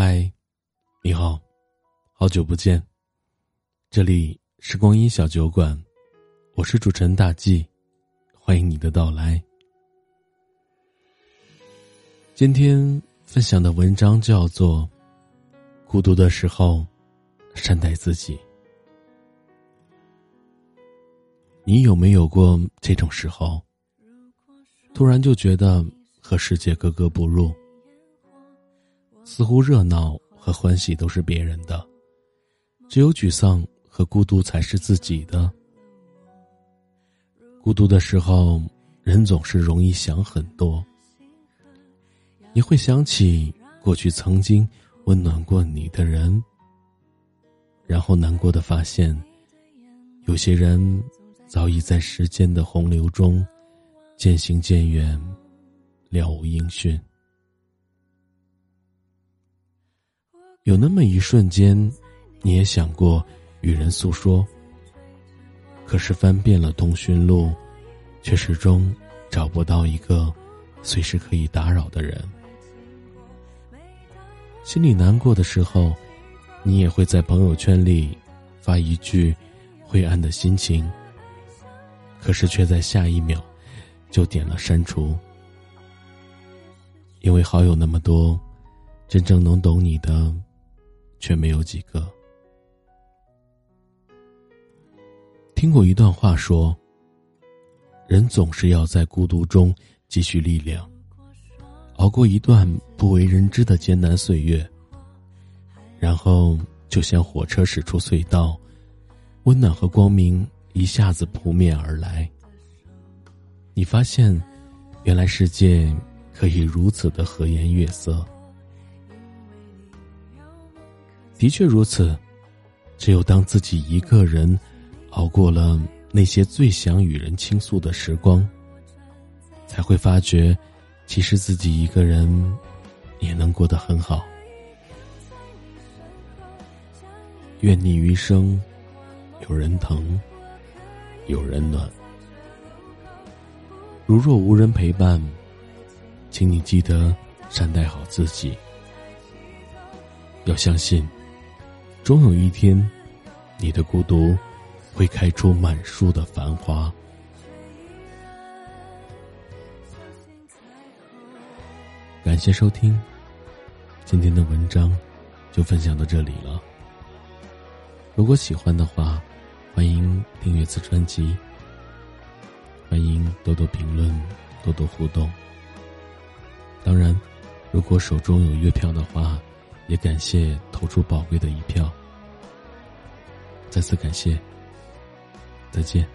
嗨，你好，好久不见。这里是光阴小酒馆，我是主持人大 G，欢迎你的到来。今天分享的文章叫做《孤独的时候，善待自己》。你有没有过这种时候？突然就觉得和世界格格不入。似乎热闹和欢喜都是别人的，只有沮丧和孤独才是自己的。孤独的时候，人总是容易想很多。你会想起过去曾经温暖过你的人，然后难过的发现，有些人早已在时间的洪流中渐行渐远，了无音讯。有那么一瞬间，你也想过与人诉说。可是翻遍了通讯录，却始终找不到一个随时可以打扰的人。心里难过的时候，你也会在朋友圈里发一句灰暗的心情。可是却在下一秒就点了删除，因为好友那么多，真正能懂你的。却没有几个。听过一段话说：“人总是要在孤独中积蓄力量，熬过一段不为人知的艰难岁月，然后就像火车驶出隧道，温暖和光明一下子扑面而来。你发现，原来世界可以如此的和颜悦色。”的确如此，只有当自己一个人熬过了那些最想与人倾诉的时光，才会发觉，其实自己一个人也能过得很好。愿你余生有人疼，有人暖。如若无人陪伴，请你记得善待好自己，要相信。终有一天，你的孤独会开出满树的繁花。感谢收听，今天的文章就分享到这里了。如果喜欢的话，欢迎订阅此专辑，欢迎多多评论，多多互动。当然，如果手中有月票的话。也感谢投出宝贵的一票，再次感谢，再见。